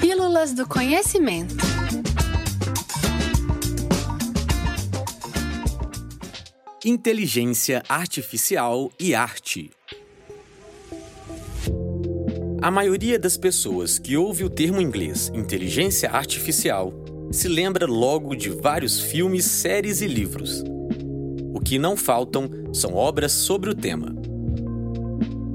Pílulas do Conhecimento. Inteligência Artificial e Arte. A maioria das pessoas que ouve o termo inglês inteligência artificial se lembra logo de vários filmes, séries e livros. O que não faltam são obras sobre o tema.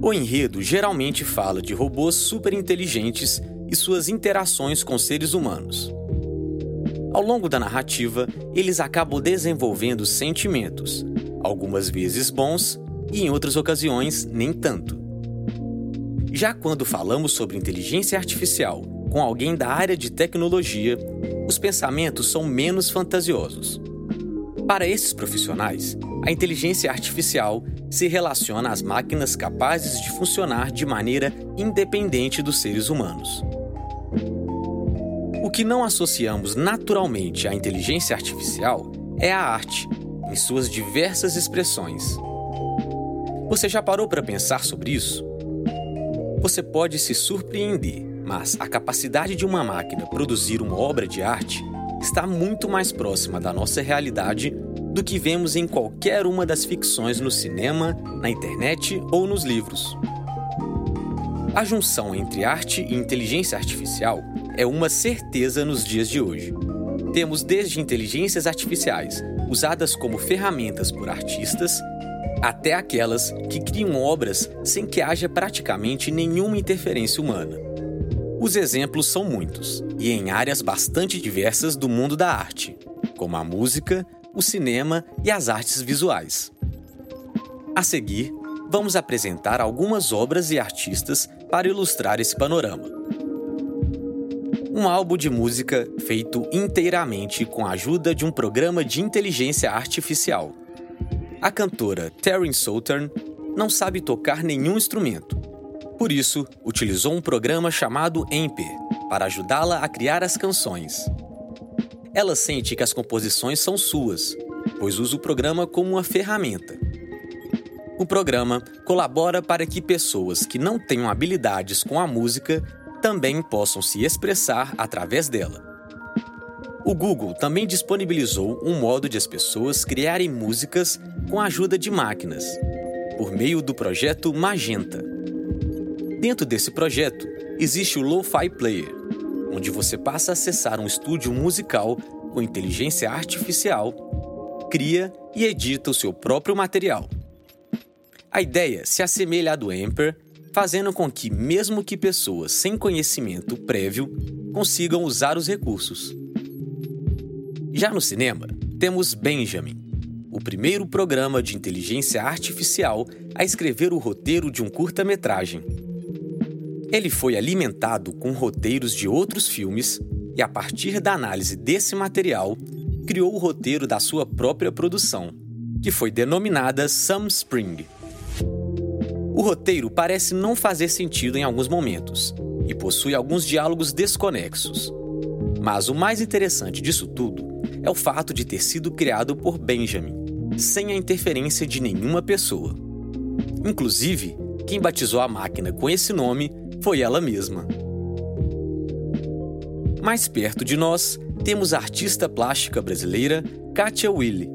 O enredo geralmente fala de robôs superinteligentes e suas interações com seres humanos. Ao longo da narrativa, eles acabam desenvolvendo sentimentos, algumas vezes bons e em outras ocasiões nem tanto. Já quando falamos sobre inteligência artificial com alguém da área de tecnologia, os pensamentos são menos fantasiosos. Para esses profissionais, a inteligência artificial se relaciona às máquinas capazes de funcionar de maneira independente dos seres humanos. O que não associamos naturalmente à inteligência artificial é a arte, em suas diversas expressões. Você já parou para pensar sobre isso? Você pode se surpreender, mas a capacidade de uma máquina produzir uma obra de arte está muito mais próxima da nossa realidade do que vemos em qualquer uma das ficções no cinema, na internet ou nos livros. A junção entre arte e inteligência artificial é uma certeza nos dias de hoje. Temos desde inteligências artificiais usadas como ferramentas por artistas até aquelas que criam obras sem que haja praticamente nenhuma interferência humana. Os exemplos são muitos e em áreas bastante diversas do mundo da arte, como a música, o cinema e as artes visuais. A seguir, vamos apresentar algumas obras e artistas para ilustrar esse panorama. Um álbum de música feito inteiramente com a ajuda de um programa de inteligência artificial. A cantora Taryn Southern não sabe tocar nenhum instrumento. Por isso, utilizou um programa chamado Emper para ajudá-la a criar as canções. Ela sente que as composições são suas, pois usa o programa como uma ferramenta. O programa colabora para que pessoas que não tenham habilidades com a música também possam se expressar através dela. O Google também disponibilizou um modo de as pessoas criarem músicas com a ajuda de máquinas, por meio do projeto Magenta. Dentro desse projeto existe o Lo-Fi Player, onde você passa a acessar um estúdio musical com inteligência artificial, cria e edita o seu próprio material. A ideia se assemelha à do Emper, fazendo com que, mesmo que pessoas sem conhecimento prévio consigam usar os recursos. Já no cinema, temos Benjamin, o primeiro programa de inteligência artificial a escrever o roteiro de um curta-metragem. Ele foi alimentado com roteiros de outros filmes e, a partir da análise desse material, criou o roteiro da sua própria produção, que foi denominada Some Spring. O roteiro parece não fazer sentido em alguns momentos e possui alguns diálogos desconexos. Mas o mais interessante disso tudo é o fato de ter sido criado por Benjamin, sem a interferência de nenhuma pessoa. Inclusive, quem batizou a máquina com esse nome foi ela mesma. Mais perto de nós, temos a artista plástica brasileira Katia Willi.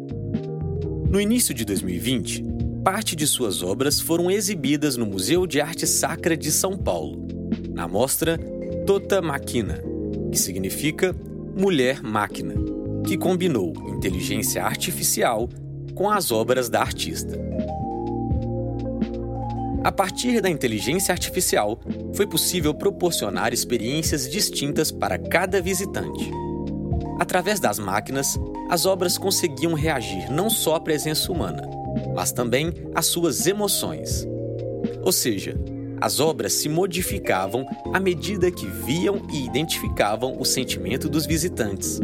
No início de 2020, parte de suas obras foram exibidas no Museu de Arte Sacra de São Paulo, na mostra Tota Máquina, que significa Mulher Máquina, que combinou inteligência artificial com as obras da artista. A partir da inteligência artificial, foi possível proporcionar experiências distintas para cada visitante. Através das máquinas, as obras conseguiam reagir não só à presença humana, mas também às suas emoções. Ou seja, as obras se modificavam à medida que viam e identificavam o sentimento dos visitantes.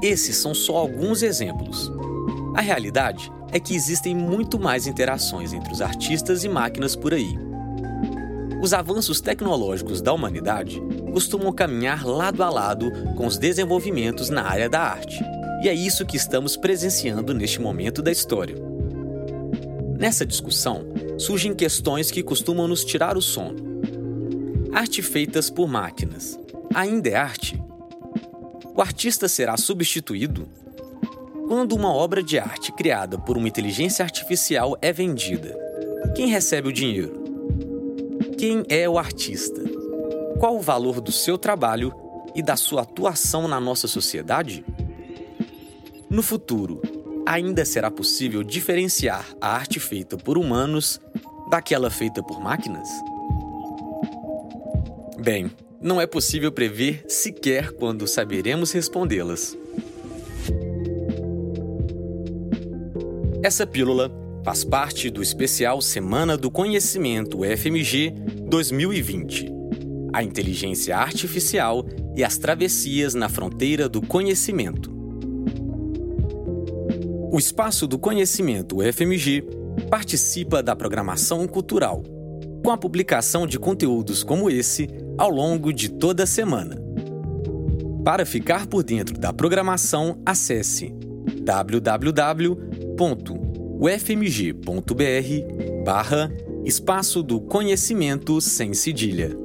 Esses são só alguns exemplos. A realidade é que existem muito mais interações entre os artistas e máquinas por aí. Os avanços tecnológicos da humanidade costumam caminhar lado a lado com os desenvolvimentos na área da arte, e é isso que estamos presenciando neste momento da história. Nessa discussão, surgem questões que costumam nos tirar o sono. arte feitas por máquinas ainda é arte? O artista será substituído? Quando uma obra de arte criada por uma inteligência artificial é vendida, quem recebe o dinheiro? Quem é o artista? Qual o valor do seu trabalho e da sua atuação na nossa sociedade? No futuro, ainda será possível diferenciar a arte feita por humanos daquela feita por máquinas? Bem, não é possível prever sequer quando saberemos respondê-las. Essa pílula faz parte do especial Semana do Conhecimento FMG 2020. A inteligência artificial e as travessias na fronteira do conhecimento. O Espaço do Conhecimento FMG participa da programação cultural, com a publicação de conteúdos como esse ao longo de toda a semana. Para ficar por dentro da programação, acesse www.ufmg.br barra Espaço do Conhecimento sem cedilha.